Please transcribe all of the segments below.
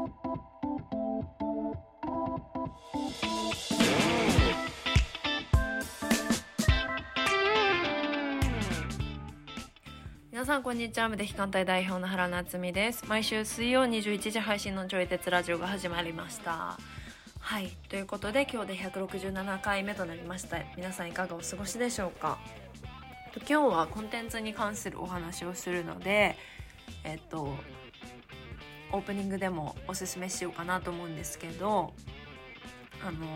皆さんこんにちは。無敵艦隊代表の原夏実です。毎週水曜21時配信のちょい鉄ラジオが始まりました。はい。ということで今日で167回目となりました。皆さんいかがお過ごしでしょうか？今日はコンテンツに関するお話をするのでえっとオープニングでもおすすめしようかなと思うんですけどあの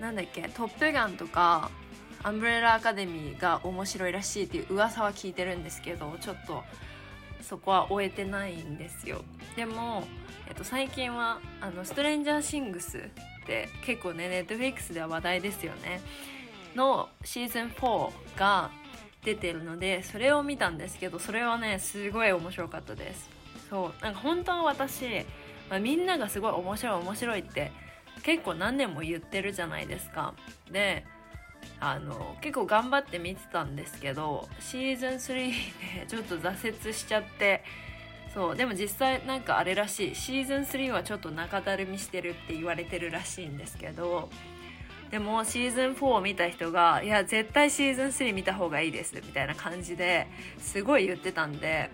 なんだっけ「トップガン」とかアンブレラアカデミーが面白いらしいっていう噂は聞いてるんですけどちょっとそこは終えてないんですよ。でも、えっと、最近はあのストレンジャーシングスって結構ねネットフリックスでは話題ですよね。のシーズン4が出てるのでそれを見たんですけどそれはねすごい面白かったです。そうなんか本当は私、まあ、みんながすごい面白い面白いって結構何年も言ってるじゃないですか。であの結構頑張って見てたんですけどシーズン3でちょっと挫折しちゃってそうでも実際なんかあれらしいシーズン3はちょっと中だるみしてるって言われてるらしいんですけどでもシーズン4を見た人がいや絶対シーズン3見た方がいいですみたいな感じですごい言ってたんで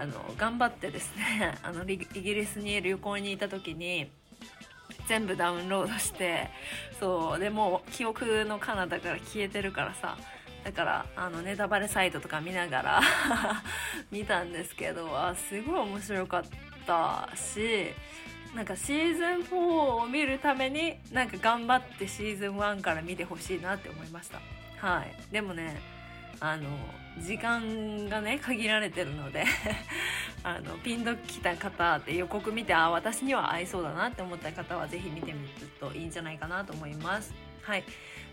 あの頑張ってですね あのイギリスに旅行にいた時に全部ダウンロードしてそうでもう記憶の彼方から消えてるからさだからあのネタバレサイトとか見ながら 見たんですけどあすごい面白かったしなんかシーズン4を見るためになんか頑張ってシーズン1から見てほしいなって思いました。はい。でもねあの時間がね限られてるので あのピンときた方って予告見てあ私には合いそうだなって思った方は是非見てみるといいんじゃないかなと思います。はい。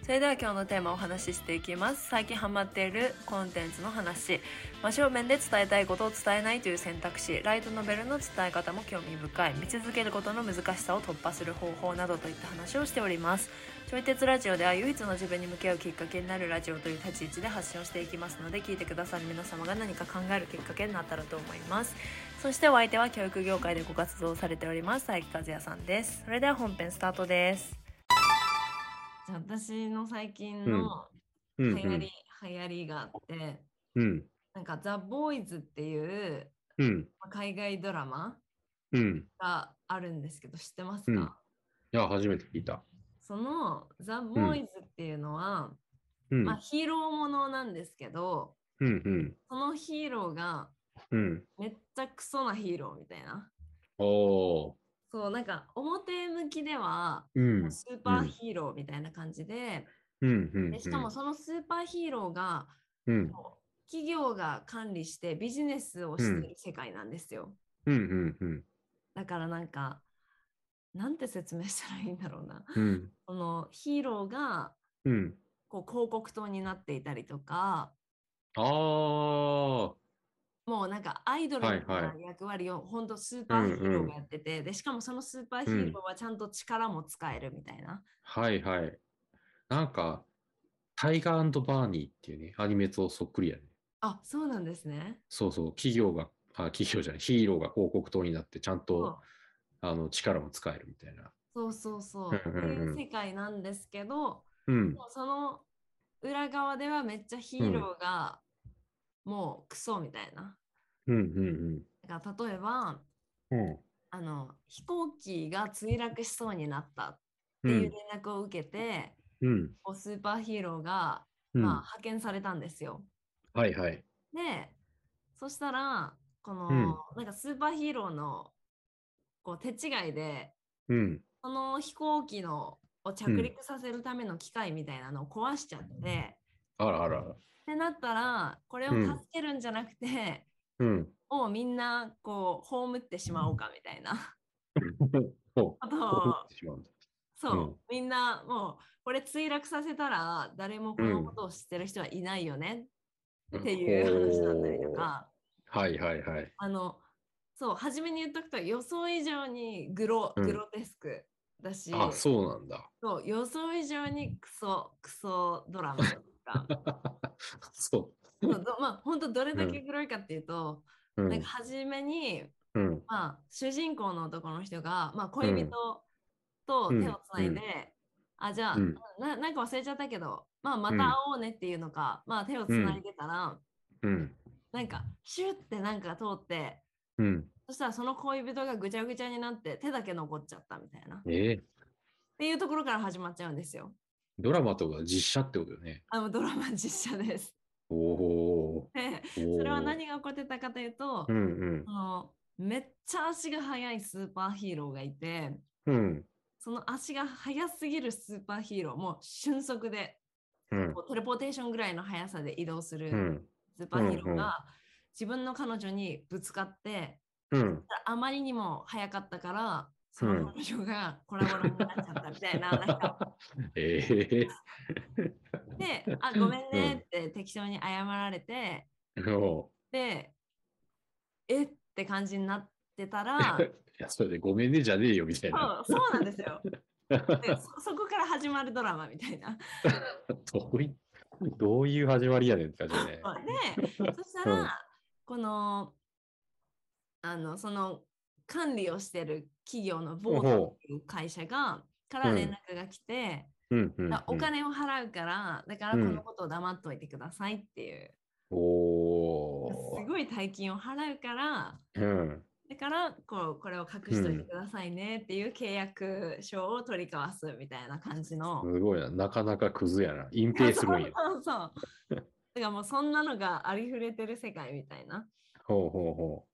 それでは今日のテーマをお話ししていきます。最近ハマっているコンテンツの話。真正面で伝えたいことを伝えないという選択肢。ライトノベルの伝え方も興味深い。見続けることの難しさを突破する方法などといった話をしております。ちょい鉄ラジオでは唯一の自分に向き合うきっかけになるラジオという立ち位置で発信をしていきますので聞いてくださる皆様が何か考えるきっかけになったらと思います。そしてお相手は教育業界でご活動されております佐伯和也さんです。それでは本編スタートです。じゃあ私の最近の流行り、うん。うん、流行りがあって、うん、なんか「ザ・ボーイズっていう、うん、海外ドラマうん、があるんですけど知ってますか、うん、いや初めて聞いた。その「ザ・ボーイズっていうのは、うん、まあ、ヒーローものなんですけど、うんうん、そのヒーローがうん、めっちゃクソなヒーローみたいな。おそうなんか表向きでは、うん、スーパーヒーローみたいな感じで,、うんうん、でしかもそのスーパーヒーローが、うん、企業が管理してビジネスをしてる世界なんですよ。だからなんかなんて説明したらいいんだろうな。うん、そのヒーローが、うん、こう広告塔になっていたりとか。ああ。もうなんかアイドルみたいな役割を本当スーパーヒーローがやってて、うんうん、でしかもそのスーパーヒーローはちゃんと力も使えるみたいな。うん、はいはい。なんかタイガーバーニーっていうねアニメとそっくりやね。あそうなんですね。そうそう企業があ企業じゃないヒーローが広告塔になってちゃんとあの力も使えるみたいな。そうそうそう。っていう世界なんですけど、うん、その裏側ではめっちゃヒーローがもうクソみたいな。うんうんうん、だから例えば、うん、あの飛行機が墜落しそうになったっていう連絡を受けて、うん、こうスーパーヒーローが、うん、まあ、派遣されたんですよ。はいはい。でそしたらこの、うん。なんかスーパーヒーローのこう手違いでうん、その飛行機のを着陸させるための機械みたいなのを壊しちゃって、あらあら。ってなったらこれを助けるんじゃなくて、うん。もうみんなこう葬ってしまおうかみたいな。ほこと。そう、うん。みんなもうこれ墜落させたら誰もこのことを知ってる人はいないよねっていう話だったりとか、はいはいはい。あのそう初めに言っとくと予想以上にグロ,、うん。グロテスクだし。あ、そうなんだ。そう予想以上にクソクソドラマとかそそう。ど まあ本当どれだけグロいかっていうと、う。うんなんか初めに、うん。まあ、主人公の男の人が、まあ、恋人と手をつないで、うんあ、じゃあ、うんな、なんか忘れちゃったけど、まあ、また会おうねっていうのか、まあ、手をつないでたら、うん。なんか、シュッてなんか通って、うん。そしたらその恋人がぐちゃぐちゃになって手だけ残っちゃったみたいな。っえー、ていうところから始まっちゃうんですよ。ドラマとか実写ってことよね。あのドラマ実写です。お。それは何が起こってたかというと、うんうん。そのめっちゃ足が速いスーパーヒーローがいて、うん。その足が速すぎるスーパーヒーロー、もう瞬速でうん。テレポーテーションぐらいの速さで移動するうん。スーパーヒーローが自分の彼女にぶつかって、うん。あまりにも速かったから、そうんの彼女がコラボラになっちゃったみたいな、なんかええで、あ、ごめんねって適当に謝られて、で、えって感じになってたら、いや、それでごめんねじゃねえよみたいな。そうそうなんですよ。でそそこから始まるドラマみたいな。どういどういう始まりやねんって感じだね。で、そしたら、この、あの、その管理をしてる企業のボートっていう会社が、から連絡が来て、うんうん、うん。あお金を払うから、だからこのことを黙っといてくださいっていう、すごい大金を払うから、うん。だからこうこれを隠しといてくださいねっていう契約書を取り交わすみたいな感じの。すごいな。なかなかクズやな。隠蔽するんや。そうそう。だからもうそんなのがありふれてる世界みたいな。ほうほうほ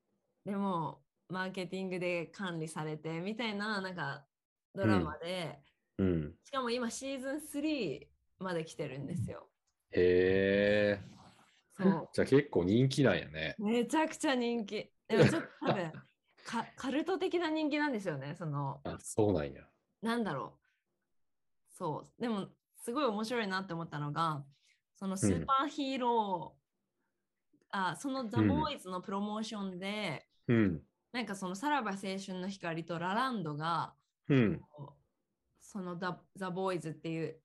でもマーケティングで管理されてみたいななんかドラマで、う。うん。しかも今シーズン3まで来てるんですよ。へえ。そ じゃあ結構人気なんやね。う。めちゃくちゃ人気。でもちょっと多分カカルト的な人気なんですよね。そのあ、そうなんや。なんだろう。そう。でも、すごい面白いなって思ったのが、そのスーパーヒーロー、あそのザ・うんボーイズのプロモーションで、うん。なんかそのさらば青春の光とラランドが、うん。そのザ・ザボーイズっていう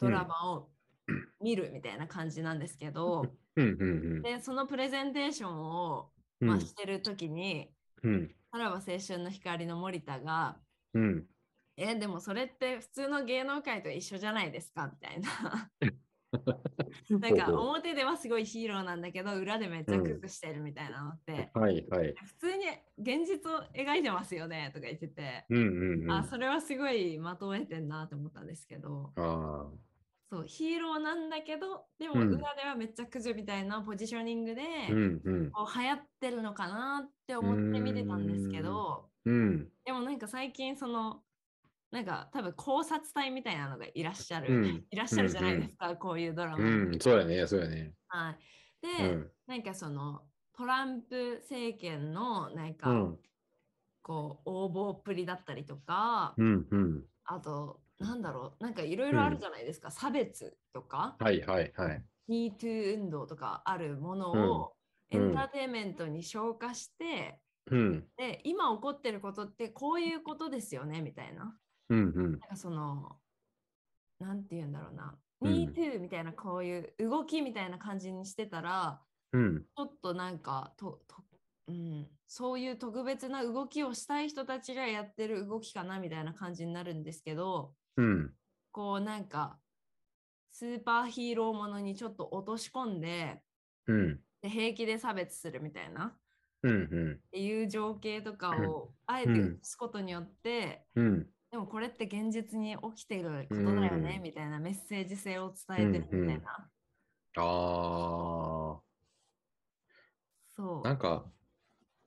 ドラマを見るみたいな感じなんですけど、うん。うん。で、そのプレゼンテーションを、うん。まあ、してる時に、うん。さらば青春の光の森田が、うん。え、でもそれって普通の芸能界と一緒じゃないですかみたいな。なんか表ではすごいヒーローなんだけど裏でめっちゃクズしてるみたいなのって、はいはい。普通に現実を描いてますよねとか言ってて、うんうんうん。あそれはすごい的を得てんなと思ったんですけど。あそうヒーローなんだけどでもうん。裏ではめっちゃクズみたいなポジショニングで、ーうんうん。こう流行ってるのかなって思って見てたんですけど。うん。でもなんか最近そのなんか多分考察隊みたいなのがいらっしゃる、うんいらっしゃるじゃないですか、こういうドラマ。うん。そうやね。そうやね。はい、うで、ん。なんかそのトランプ政権のなんか、うん。こう応募っぷりだったりとか、うんうん。あとなんだろうなんかいろいろあるじゃないですか、差別とかはいはいはい。MeToo 運動とかあるものを、うんエンターテインメントに消化して、うん。で今起こってることってこういうことですよねみたいな。うんうん。なんかその、なんて言うんだろうな、うん MeToo みたいなこういう動きみたいな感じにしてたら、うん。ちょっとなんかとと、うん、そういう特別な動きをしたい人たちがやってる動きかなみたいな感じになるんですけど、うん。こうなんか、スーパーヒーローものにちょっと落とし込んで、うん。で平気で差別するみたいな。うんうん。っていう情景とかをあえてうん映すことによって、うん。でもこれって現実に起きていることだよね、うんみたいなメッセージ性を伝えてるみたいな。あそあ。なんか、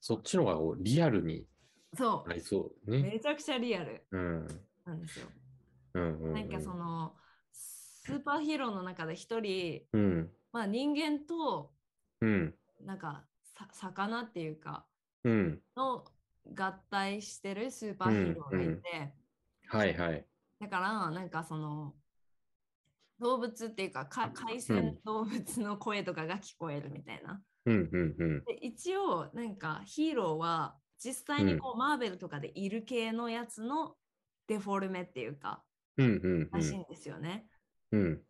そっちの方がリアルになりそうう。ね。めちゃくちゃリアルうん。なんですよ。うんうんうん。なんかその、スーパーヒーローの中で一人、うん。まあ人間と、うん。なんかさ魚っていうか、うん。の合体してるスーパーヒーローがいて、うんうんはいはい。だからなんかその、動物っていうかか海鮮動物の声とかが聞こえるみたいな。うんうんうん。で一応なんかヒーローは実際にこう、マーベルとかでいる系のやつのデフォルメっていうかうんうんうらしいんん。ですよね。うん。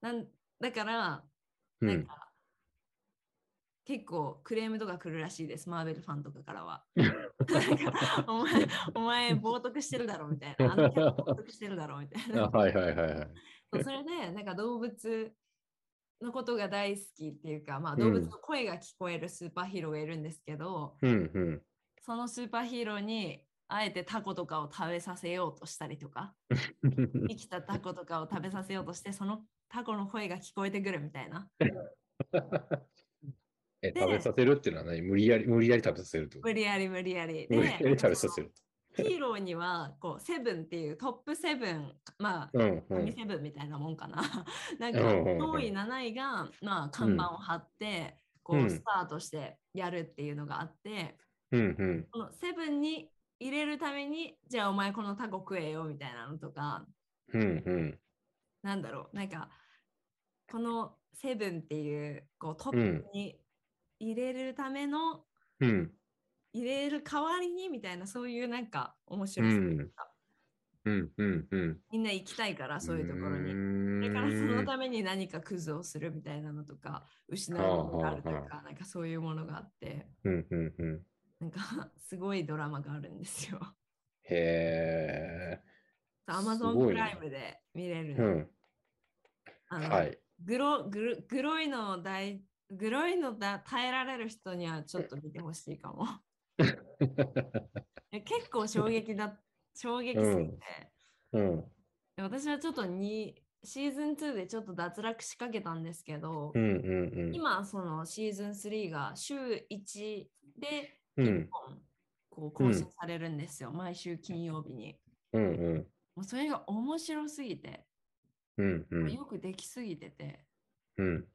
なんだからうんなんか、結構クレームとか来るらしいです、マーベルファンとかからは。なんかお前、お前、冒涜してるだろみたいな。あのキャラ冒涜してるだろみたいな。あはいはいはいはい。それで、なんか動物のことが大好きっていうか、まあ、うん動物の声が聞こえるスーパーヒーローがいるんですけど、うんうん。そのスーパーヒーローにあえてタコとかを食べさせようとしたりとか、生きたタコとかを食べさせようとして、そのタコの声が聞こえてくるみたいな。え、で食べさせるっていうのは何？無理やり、無理やり食べさせるってこと？無理やり無理やり。無理やり食べさせる。ヒーローにはこうセブンっていうトップセブン、まあ、うんうん。神セブンみたいなもんかな。なんか上位7位が、まあ、看板を張って、こうスタートしてやるっていうのがあって、うんうん。このセブンに入れるためにじゃあお前このタコ食えよみたいなのとかうんうん。なんだろうなんかこのセブンっていうこうトップに入れるための、うん。入れる代わりにみたいなそういうなんか面う白さ、ん。うんうんうん。みんな行きたいからそういうところに。にだからそのために何かクズをするみたいなのとか失うものがあるとはあかなんかそういうものがあってうんうんうん。なんかすごいドラマがあるんですよ。へえ。アマゾンプライムで見れるの。うん。あのはい。グログログロいのを大グロいのだ耐えられる人にはちょっと見てほしいかも。結構衝撃だ衝撃すぎて、うん。で私はちょっとにシーズン2でちょっと脱落しかけたんですけど、うんうんうん。今そのシーズン3が週1で1うん本こう更新されるんですよ、毎週金曜日に。うんうん。もうそれが面白すぎて、うんうん。よくできすぎてて、うん。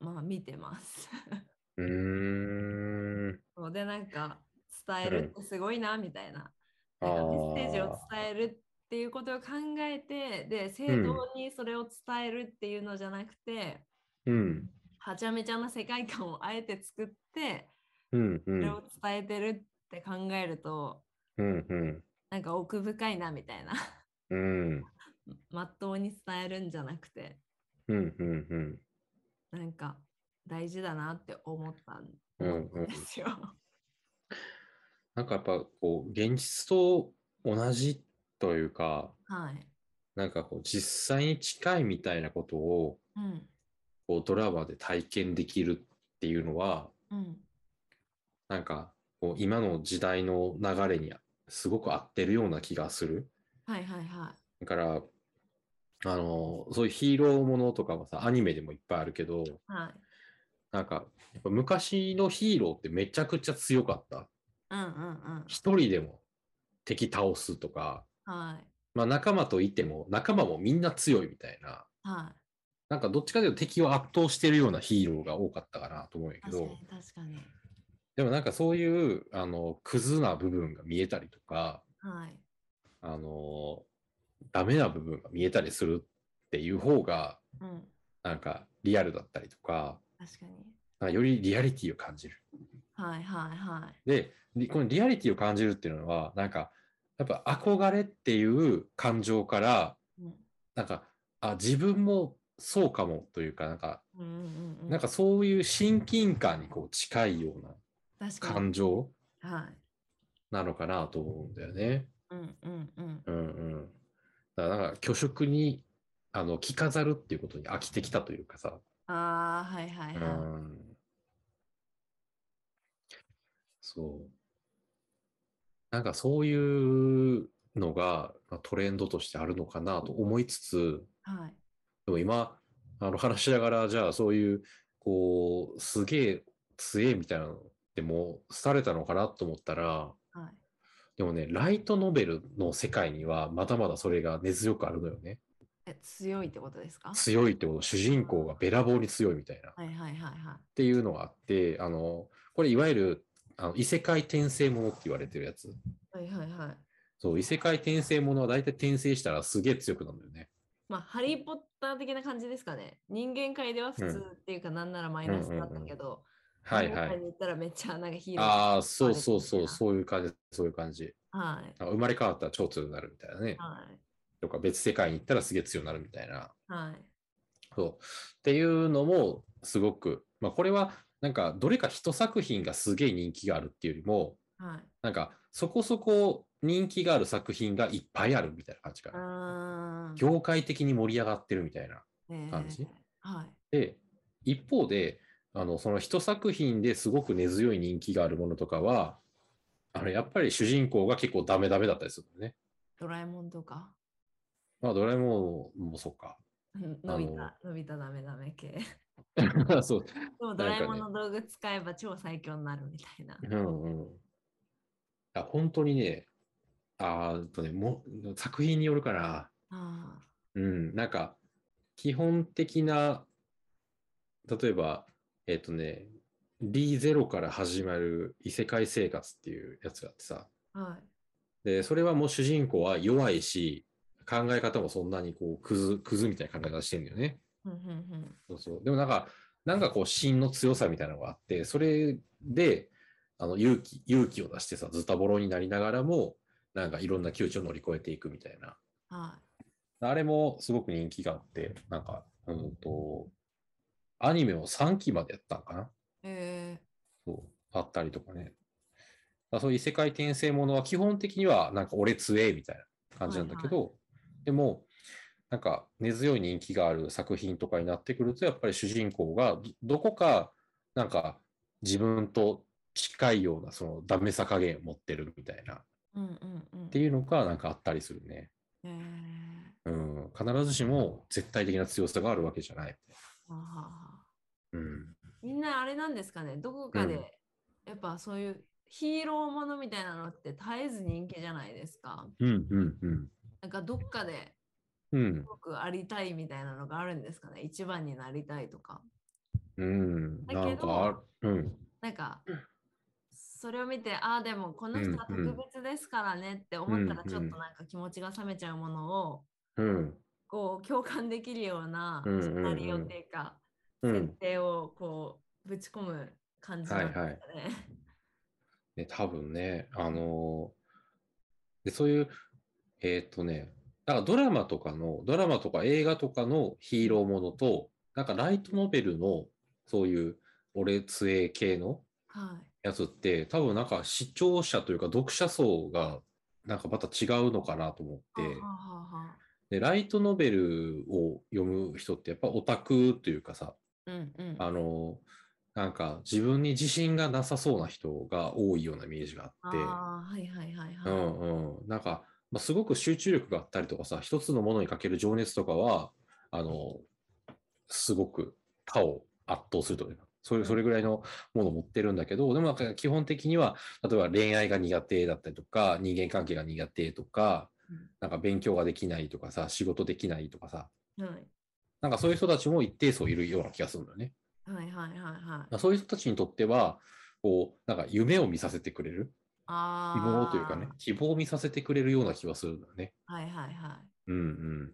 まあ見てます。うーん。そうでなんか伝えるってすごいなみたいな,、あなんかメッセージをあ。伝えるっていうことを考えてで正当にそれを伝えるっていうのじゃなくて、うん。はちゃめちゃな世界観をあえて作ってうんうそれん。を伝えてるって考えると、うんうん。なんか奥深いなみたいなうん。まっとうに伝えるんじゃなくてうんうんうん。なんか大事だなって思ったんうん思ったうんんですよ。なんかやっぱこう、現実と同じというか、はい。なんかこう、実際に近いみたいなことを、うん。こう、ドラマで体験できるっていうのは、うん。なんかこう、今の時代の流れにすごく合ってるような気がする。はいはいはだから、あの、そういうヒーローものとかもさ、アニメでもいっぱいあるけど、い。はい。なんか、やっぱ昔のヒーローってめちゃくちゃ強かった。うんうんうん。一人でも敵倒すとか、はい。まあ仲間といても、仲間もみんな強いみたいな、はい。なんかどっちかというと敵を圧倒してるようなヒーローが多かったかなと思うんやけど確か、に確かに。でもなんかそういう、あの、クズな部分が見えたりとか、はい。あの、ダメな部分が見えたりするっていう方が、うん。なんかリアルだったりとか、確かに。かよりリアリティを感じる。はいはいはい。で、リこのリアリティを感じるっていうのは、なんか、やっぱ憧れっていう感情から、うん。なんか、あ、自分もそうかもというか、なんか、うんうんうん。なんかそういう親近感にこう近いような。感情はい。なのかなと思うんだよね。うんうんうん。うんうん。だからなんか虚飾にあの着飾るっていうことに飽きてきたというかさ。ああ、はいはいうはん。そう。なんかそういうのがまあトレンドとしてあるのかなと思いつつ、い。はい。でも今、あの話しながら、じゃあそういう、こう、すげえ強えみたいなのってもう廃れたのかなと思ったら、はい。でもね、ライトノベルの世界にはまだまだそれが根強くあるのよね。え、強いってことですか？強いってこと、主人公がべらぼうに強いみたいな。っはいはいはいはていうのがあって、あの、これいわゆるあの異世界転生ものって言われてるやつ。い。はいはいはい。そう、異世界転生ものは大体転生したらすげえ強くなるんだよね。まあ、ハリー・ポッター的な感じですかね。人間界では普通っていうか、なんならマイナスだったけど、はいはい。に行ったらめっちゃなんかヒーロー。ああ、そうそうそう、う。そういう感じ、そういう感じ。はい。あ生まれ変わったら超強くなるみたいなね。はい。とか別世界に行ったらすげえ強くなるみたいな。はい。そう。っていうのもすごく、まあこれはなんかどれか一作品がすげえ人気があるっていうよりも、はい。なんかそこそこ人気がある作品がいっぱいあるみたいな感じかうな。業界的に盛り上がってるみたいな。感じえーはい。で、一方で、あの、その一作品ですごく根強い人気があるものとかは、あの、やっぱり主人公が結構ダメダメだったりするね。ドラえもんとか？まあ、ドラえもんもそうか。ののび太、のび太ダメダメ系。そう。でもドラえもんの道具使えば超最強になるみたいな。うんうん。いや、本当にね、あとね、もう、作品によるかな。あうん、なんか、基本的な、例えば、えっ、とね、D0 から始まる異世界生活っていうやつがあってさ、あ。はい。で、それはもう主人公は弱いし、考え方もそんなにこう、クズ、クズみたいな考え方してんだよね。うんうんうん。そうそう。でもなんか、なんかこう、芯の強さみたいなのがあって、それで、あの、勇気、勇気を出してさ、ズタボロになりながらも、なんかいろんな窮地を乗り越えていくみたいな。はあれもすごく人気があって、なんか、うんと、アニメを3期までやったんかな？い。えそう、あったりとかね。まあそういう異世界転生ものは基本的にはなんか俺強えみたいな感じなんだけど、でも、なんか根強い人気がある作品とかになってくると、やっぱり主人公がどどこかなんか自分と近いようなそのダメさ加減を持ってるみたいなっー、うんうんうん。ていうのがなんかあったりするね。えーうん、必ずしも絶対的な強さがあるわけじゃない。うん。みんなあれなんですかね？どこかで、うん。やっぱそういうヒーローものみたいなのって絶えず人気じゃないですか。うん、うん、うん。なんかどっかでうん、僕ありたいみたいなのがあるんですかね？一番になりたいとか。うん、だけどなんかあ、うん、なんかそれを見てああでもこの人は特別ですからねって思ったらうん。ちょっとなんか気持ちが冷めちゃうものをうん、こう共感できるようなうんうんうんシナリオっていうか設うん。定をこうぶち込む感じなんですかね。ね、多分ね、あのーで、そういう、えーっとね、だからドラマとかの、ドラマとか映画とかのヒーローものと、なんかライトノベルの、そういう、俺強え系のはい。やつって、多分なんか視聴者というか読者層が、なんかまた違うのかなと思って、はあはあはあで、ライトノベルを読む人ってやっぱオタクというかさ、うんうん。あの、なんか自分に自信がなさそうな人が多いようなイメージがあって、ああ、はいはいはいはい。うんうん。なんか、まあ、すごく集中力があったりとかさ、一つのものにかける情熱とかは、あの、すごく他を圧倒するというか、それそれぐらいのものを持ってるんだけど、でもなんか基本的には、例えば恋愛が苦手だったりとか、人間関係が苦手とか、うんなんか勉強ができないとかさ、仕事できないとかさ、はいなんかそういう人たちも一定数いるような気がするんだよね。はいはいはいはい。まあそういう人たちにとっては、こう、なんか夢を見させてくれる、ああ。希望というかね、希望を見させてくれるような気がするんだよね。はいはいはうんうん。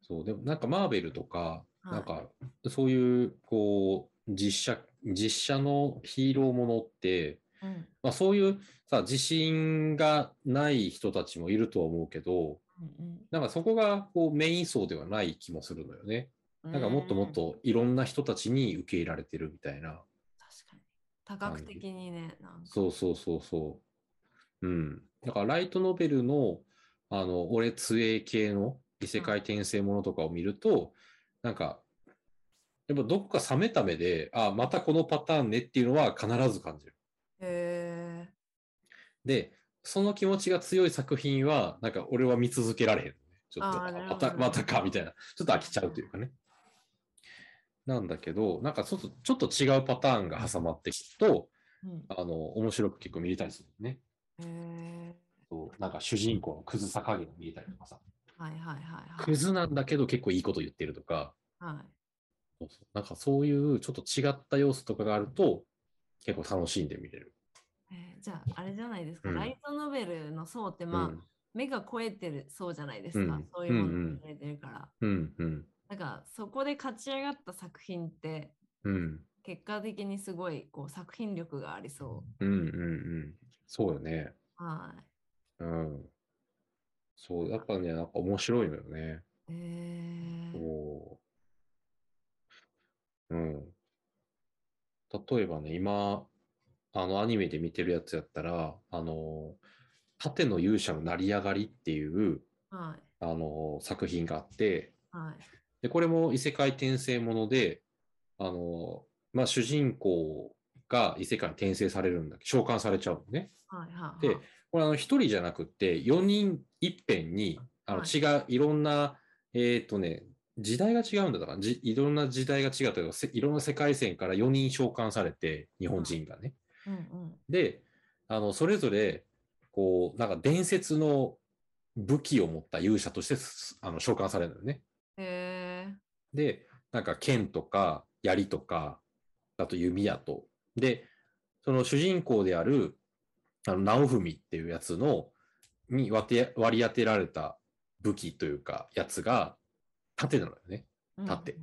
そう、でもなんかマーベルとか、はいなんかそういう、こう、実写、実写のヒーローものって、い。うんまあそういうさ、自信がない人たちもいるとは思うけど、うんなんかそこがこうメイン層ではない気もするのよね。うん。なんかもっともっうん。といろんな人たちに受け入れられてるみたいな。確かに。多角的にね。そうそうそうそう。うん。だからライトノベルの、あの、俺杖え系の異世界転生ものとかを見ると、なんか、やっぱどこか冷めた目で、あ、またこのパターンねっていうのは必ず感じる。へえ。で、その気持ちが強い作品は、なんか俺は見続けられへん。ちょっと、また、またか、みたいな。ちょっと飽きちゃうというかね。なんだけど、なんかちょっと、ちょっと違うパターンが挟まってきると、うん。あの、面白く結構見れたりするね。へえ。なんか主人公のクズさ加減が見えたりとかさ、はいはいはいはい。クズなんだけど結構いいこと言ってるとか、はい。そうそうなんかそういうちょっと違った要素とかがあると、結構楽しんで見れる。えーじゃあ、あれじゃないですか、うんライトノベルの層って、まあ、うん、目が超えてるそうじゃないですか。うんそういうものに触れてるから。うん、うん、なんか、そこで勝ち上がった作品って、うん、結果的にすごいこう作品力がありそうん、うん、うん。そうよね。う。はい。うん。そう、やっぱね、なんか面白いのよね。えー、そう。うん。例えばね、今、あの、アニメで見てるやつやったら、あの、盾の勇者の成り上がりっていう、はい。あの、作品があって、はい。で、これも異世界転生もので、あの、まあ、主人公が異世界に転生されるんだけど、召喚されちゃうのね。はい。はい。で、これあの、一人じゃなくって、4人いっぺんに、あの、はい違う、いろんな、えっ、とね、時代が違うんだから、じいろんな時代が違うというか、せいろんな世界線から4人召喚されて、日本人がね。うんうん。で、あの、それぞれ、こう、なんか伝説の武器を持った勇者としてすあの召喚されるのよね。へえ。で、なんか剣とか槍とか、あと弓矢と。で、その主人公である、あの、直文っていうやつの、に割り当てられた武器というか、やつが、盾なのよね。盾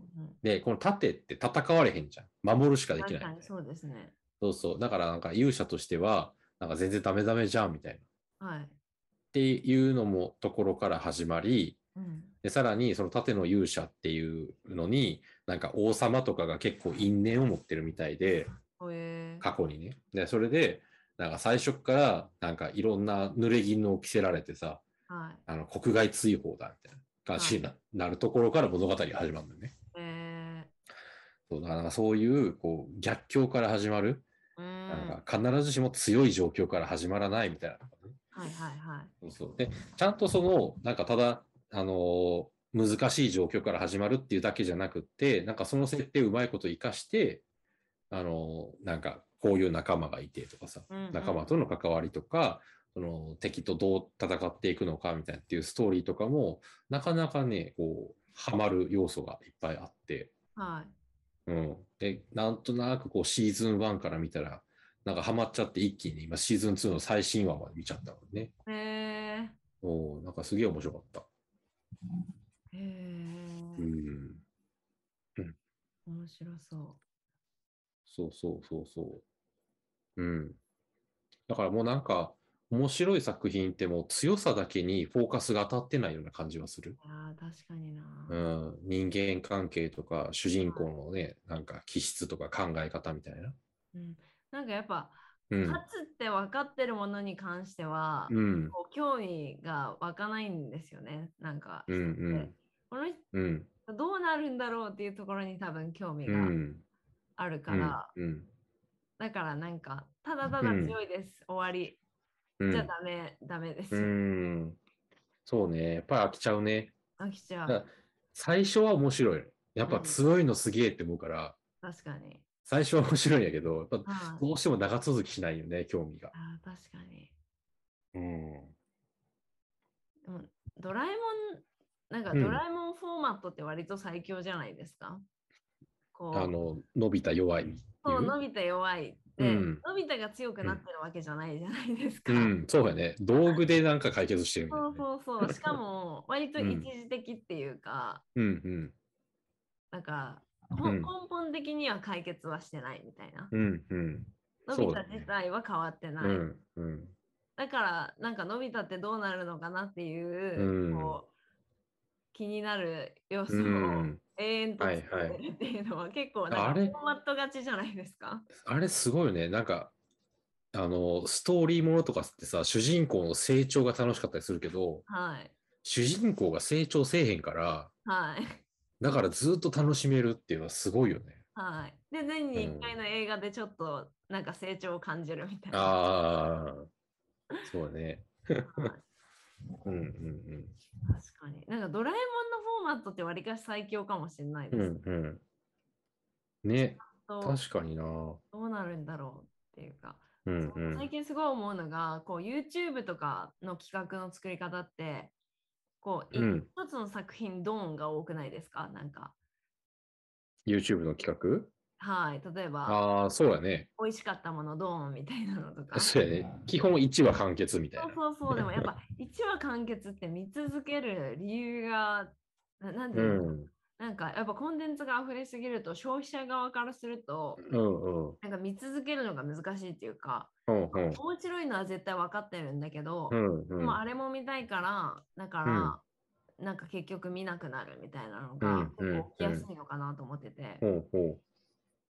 で、この盾って戦われへんじゃん。守るしかうん。できないそうですね。そうそう。だからなんか勇者としては、なんか全然ダメダメじゃんみたいな。はい。っていうのもところから始まり、うん。でさらにその盾の勇者っていうのに、なんか王様とかが結構因縁を持ってるみたいで、ほえ。過去にね。で、それで、なんか最初っから、なんかいろんな濡れ衣を着せられてさ、はい。あの国外追放だみたいな感じにな,、なるところから物語が始まるんだよね。えそうだからそういうこう逆境から始まる、ー。うん。なんか必ずしも強い状況から始まらないみたいなね、はいはいはい。そうそうで、ちゃんとその、なんかただ、あのー難しい状況から始まるっていうだけじゃなくって、なんかその設定をうまいこと活かして、あのーなんかこういう仲間がいてとかさ、仲間との関わりとか、その敵とどう戦っていくのかみたいなっていうストーリーとかも、なかなかね、こう、ハマる要素がいっぱいあって、はい。うん。で、なんとなくこうシーズン1から見たら、なんかハマっちゃって一気に今シーズン2の最新話まで見ちゃったのね。へえ。おーなんかすげえ面白かった。へえ。うん。面白そう。そうそうそうそう。うん。だからもうなんか、面白い作品ってもう強さだけにフォーカスが当たってないような感じはする。いやー確かにな。うん。人間関係とか、主人公のね、なんか気質とか考え方みたいな。うん。なんかやっぱ、うん。勝つって分かってるものに関しては、うん。こう興味が湧かないんですよね。なんか、うん。うん。この人うん。どうなるんだろうっていうところに多分興味がうん。あるから、うん。だからなんか、ただただ強いです、終わり。うん。じゃあダメ、ダメです。うん。そうね。やっぱり飽きちゃうね。飽きちゃだう。最初は面白いの。やっぱ強いのすげえって思うから、確かに。最初は面白いんやけど、やっぱはいどうしても長続きしないよね、興味が。あー確かに。うん。でもドラえもん、なんかうんドラえもんフォーマットって割と最強じゃないですか？こうあの、伸びた弱いそう、う。のび太弱いって、うんのび太が強くなってるわけじゃないじゃないですか。うん、そうやね。道具でなんか解決してるみたいなそうね。そうそう。しかも、割とうん一時的っていうか、うんうん。なんか、ほうん根本的には解決はしてないみたいな。うんうん。のびそうだね太自体は変わってない。うんうん。だから、なんかのび太ってどうなるのかなっていう、うんこう気になる要素うをん。永遠とはいはい作ってるっていうのは結構なんかあれフォーマット勝ちじゃないですか？あれすごいよね。なんか、あの、ストーリーものとかってさ、主人公の成長が楽しかったりするけど、はい。主人公が成長せえへんから、はい。だからずっと楽しめるっていうのはすごいよね。はい。で、年に1回の映画でちょっとなんか成長を感じるみたいな。ああ、そうだね。は いうんうん確かに。なんかドラえもんのフォーマットってわりかし最強かもしれないうん。です。うんうん。ね、と確かにな。どうなるんだろうっていうか。うんうん。最近すごい思うのが、こう YouTube とかの企画の作り方って、こう、いうん一つの作品ドーンが多くないですか？なんか。YouTube の企はい。例え画ば、ああ、そうやね。美味しかったものドーンみたいなのとか。そうやね。基本1話完結みたいな。そうそうそう。でもやっぱ 1話完結って見続ける理由が、ななんてういうの、ん。なんかやっぱコンテンツが溢れすぎると消費者側からするとうんうん。なんか見続けるのが難しいっていうかうんうん。面白いのは絶対分かってるんだけど、うんうん。でもあれも見たいからだから、なんか結局見なくなるみたいなのが起きやすいのかなと思ってて、ほうほ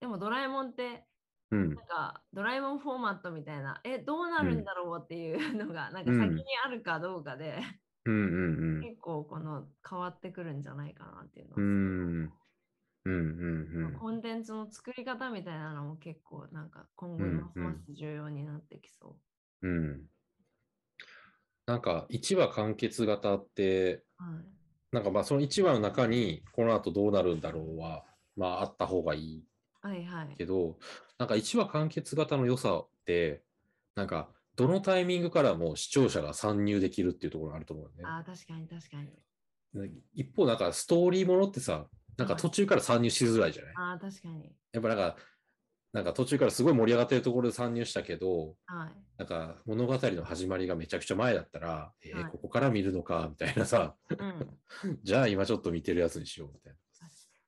でもドラえもんってうんなんかドラえもんフォーマットみたいな、え、どうなるんだろうっていうのが、なんか先にあるかどうかで、うんうん結構この変わってくるんじゃないかなっていうのはうん。うんうんうんコンテンツの作り方みたいなのも結構なんか今後うんますます重要になってきそうん。うん。なんか1話完結型って、う。はい。なんかまあその1話の中にこの後どうなるんだろうは、まああった方がいいはいはい。けど、なんか1話完結型の良さって、なんかどのタイミングからも視聴者が参入できるっていうところがあると思うよね。ああ、確かに確かに。一方、なんかストーリーものってさ、なんか途中から参入しづらいじゃない、ああ、確かに。やっぱなんか、なんか途中からすごい盛り上がってるところで参入したけど、はい。なんか物語の始まりがめちゃくちゃ前だったら、えーはいここから見るのかみたいなさ、うん。じゃあ今ちょっと見てるやつにしようみたい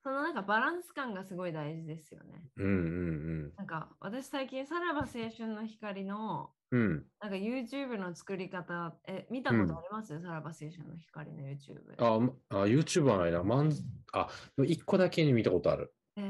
そのなんかバランス感がすごい大事ですよね。な。うんうんなんか私最近さらば青春の光のうん。うん。なんか YouTube の作り方、え、見たことあります、さらば青春の光の YouTube。あ、まあ YouTube はないな。まんあ、一個だけに見たことある。え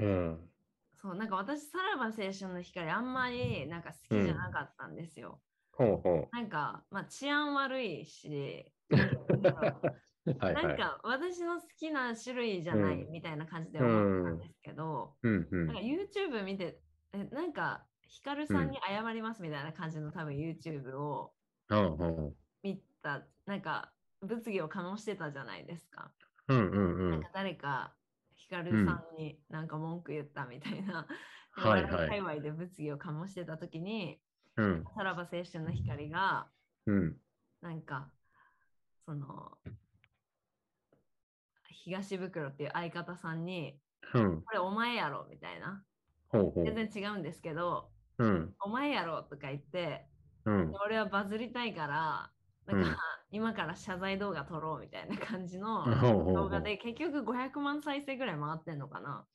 ーうん。そう、なんか私、さらば青春の光、あんまりなんか好きじゃなかったんですよ。ほうほなんか、まあ治安悪いし、う。はいはい。なんか私の好きな種類じゃないうん。みたいな感じで思ったんですけど、うん。うんなんか YouTube 見て、えなんかヒカルさんに謝りますみたいな感じの多分 YouTube をうんうん。見た、なんか物議を醸してたじゃないですか。うんうんうん。なんか誰かヒカルさんになんか文句言ったみたいな、はいは界隈で物議を醸してた時に、うん。さらば青春の光がうん。なんかその東袋っていう相方さんにうん。これお前やろみたいな。ほうほう。全然違うんですけどうん。お前やろとか言ってうん。俺はバズりたいからなんか、うん。今から謝罪動画撮ろうみたいな感じの 動画で結局500万再生ぐらい回ってんのかな。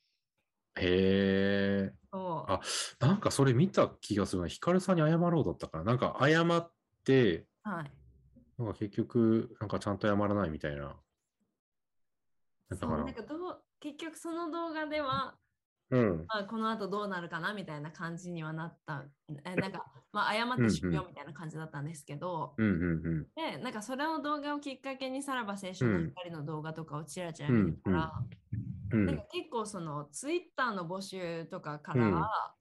へえ。あなんかそれ見た気がするな。ヒカルさんに謝ろうだったからなんか謝ってはい。なんか結局なんかちゃんと謝らないみたいな。だそうなんかどう結局その動画ではうん。まあ、この後どうなるかなみたいな感じにはなった。えなんか、まあ、謝って終了みたいな感じだったんですけど、うんうんで、なんかそれの動画をきっかけにさらば青春の光の動画とかをちらちら見てたら、うんなんか結構そのツイッターの募集とかからは、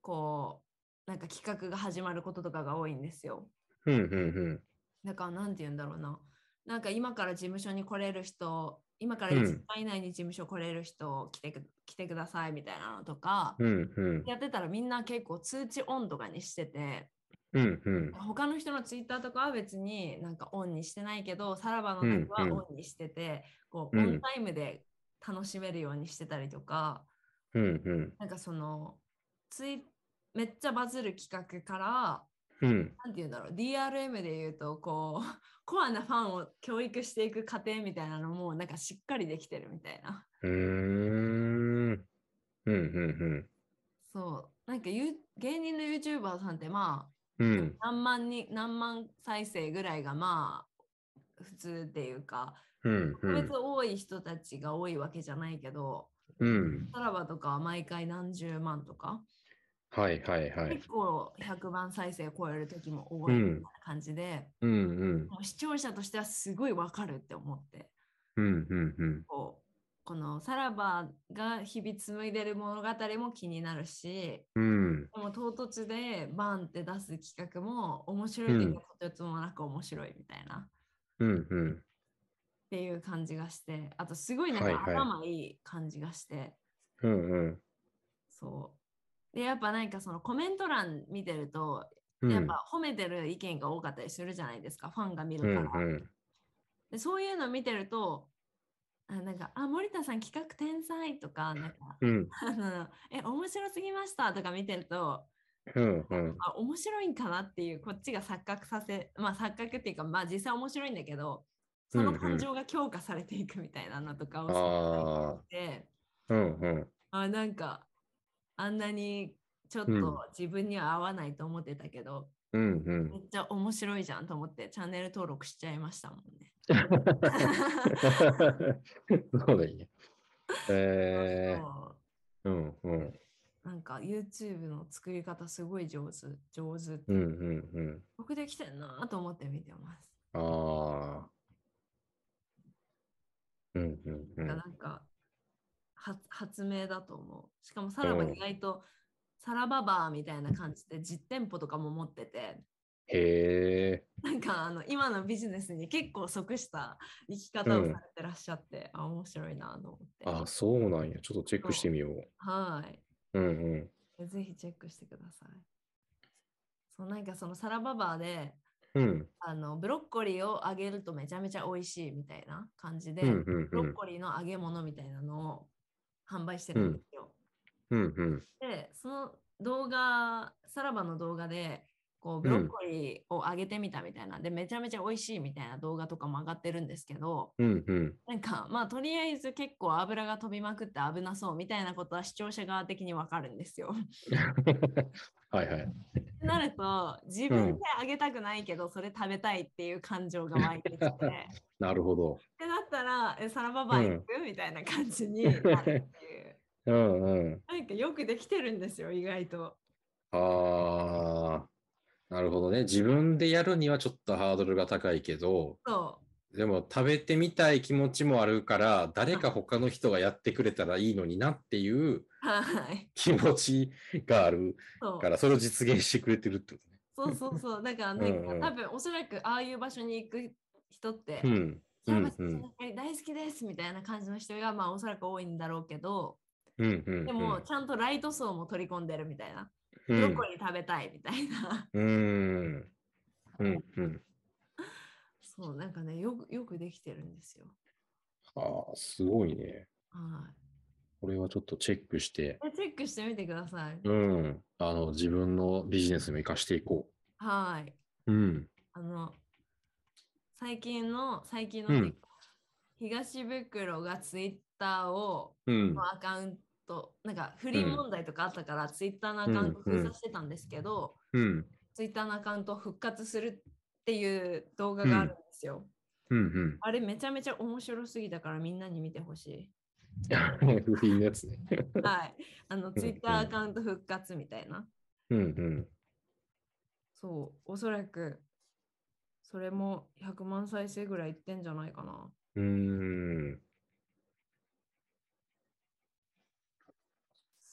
こう、なんか企画が始まることとかが多いんですよ。うんうん。だからなんて言うんだろうな。なんか今から事務所に来れる人、今からうん。1時間以内に事務所来れる人来てく来てくださいみたいなのとか、うんうん。やってたらみんな結構通知オンとかにしてて、うんうん。他の人のツイッターとかは別になんかオンにしてないけど、さらばの時はうんうん。オンにしてて、こううん。オンタイムで楽しめるようにしてたりとか、うんうん。なんかそのツイめっちゃバズる企画から、うん。なんて言うんだろう、DRM で言うと、こう、コアなファンを教育していく過程みたいなのも、なんかしっかりできてるみたいな。うーん。うんうんそう。なんかゆ芸人の YouTuber さんってまあ、うん。うん何万に何万再生ぐらいがまあ普通っていうかうんう特別ん多い人たちが多いわけじゃないけど、うん。さらばとかは毎回何十万とか、はいはいはい。結構100万再生超える時も多いみたいな感じで、うんうん。もう視聴者としてはすごいわかるって思って。うんうんうん。こうこのさらばが日々紡いでる物語も気になるしうん。でも唐突でバンって出す企画も面白いけどとてつもなく面白いみたいな。うんうん。っていう感じがして、あとすごいなんかはいはい。頭いい感じがして、うんうん。そう。で、やっぱなんかそのコメント欄見てると、うん。やっぱ褒めてる意見が多かったりするじゃないですか、ファンが見うんるから。うんでそういうの見てると、あなんか、あ、森田さん企画天才とか、なんか、うん。あの、え、面白すぎましたとか見てると、うんうん。あ、面白いんかなっていう、こっちが錯覚させ、まあ錯覚っていうか、まあ実際面白いんだけど、その感情が強化されていくみたいなのとかをすごい見て、うんうん。あなんかあんなにちょっうんと自分には合わないと思ってたけど、うんうんめっちゃ面白いじゃんと思ってチャンネル登録しちゃいましたもんね。そうだね。えそー、うんうん。うなんか YouTube の作り方すごい上手上手って、うんうんうん。よくできてんなと思って見てます。ああ。うんうんうん。なんか発発明だと思う。しかもさらばうん意外とサラババーみたいな感じで実店舗とかも持ってて、へえ。なんかあの今のビジネスに結構即した生き方をされてらっしゃって、あ面白いなと思って。あ、そうなんや。ちょっとチェックしてみよう。はい。うんうん。ぜひチェックしてください。そうなんかそのサラババーでうん。あのブロッコリーを揚げるとめちゃめちゃ美味しいみたいな感じで、うんうんうん。ブロッコリーの揚げ物みたいなのを販売してるんですよ。うんうん。で、その動画、さらばの動画で、こうブロッコリーを揚げてみたみたいな、で、めちゃめちゃ美味しいみたいな動画とかも上がってるんですけど、うんうん。なんか、まあ、とりあえず結構油が飛びまくって危なそうみたいなことは視聴者側的にわかるんですよ。はいはい。ってなると、自分で揚げたくないけど、それ食べたいっていう感情が湧いてきて、っ てなるほど。なったら、えサラババー行く、みたいな感じになるっていう。うんうん。なんかよくできてるんですよ、意外と。ああ。なるほどね。自分でやるにはちょっとハードルが高いけど、そでも食べてみたい気持ちもあるから、誰か他の人がやってくれたらいいのになっていう。気持ちがあるから、それを実現してくれてるってことね。そうそうそう。だから、なんかうんうん多分おそらくああいう場所に行く人って、うん。うんうん大好きですみたいな感じの人が、まあ、おそらく多いんだろうけど、うんうんうん。でも、ちゃんとライト層も取り込んでるみたいな。うん、ブロッコリー食べたいみたいな。うーん。うんうん。そう、なんかね、よくよくできてるんですよ。ああ、すごいね。はこれはちょっとチェックして、チェックしてみてください。うん。あの、自分のビジネスにも活かしていこはい。う。うん。あの、最近の、最近の、うん東袋がツイッターを、うん。のアカウント、なんか不倫問題とかあったから、ツイッターのアカウント封鎖してたんですけど、うん。ツイッターのアカウントを復活するっていう動画があるんですよ。うんうん。あれめちゃめちゃ面白すぎたからみんなに見てほしい。不品のやつね。はい。あの、んツイッターアカウント復活みたいな。うんうん。そう、おそらく、それも100万再生ぐらいいってんじゃないかな。うーん。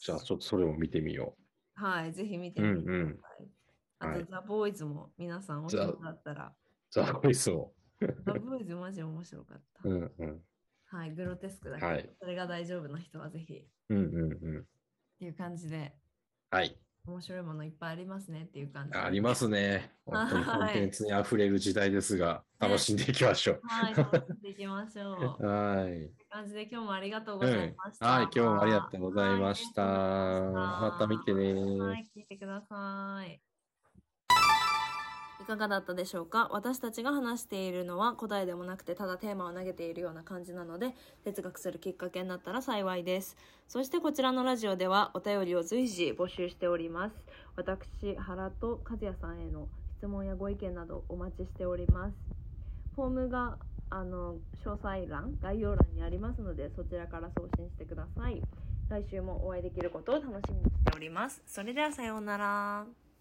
じゃあ、ちょっとそれも見てみよはい、ぜひ見てう。うみてくだんうん。さい。あと、はいザ・ボーイズも皆さんおザ暇だったら、ザ・ボイスを。ザ・ボーイズマジ面白かった。うんうん。はい、グロテスクだけど、はいそれが大丈夫な人はぜひっうんうんうん。ていう感じで、はい。面白いものいっぱいありますねっていう感じで。ありますね。本当にはいコンテンツに溢れる時代ですが、楽しんでいきましょう。はい、楽しんでいきましょう。はい。感じで今日もありがとううございんました。はい、今日もありがとうございました。はいまた見てね。はい、聞いてください。いかがだったでしょうか？私たちが話しているのは答えでもなくてただテーマを投げているような感じなので哲学するきっかけになったら幸いです。そしてこちらのラジオではお便りを随時募集しております。私原と和也さんへの質問やご意見などお待ちしております。フォームがあの詳細欄概要欄にありますのでそちらから送信してください。来週もお会いできることを楽しみにしております。それではさようなら。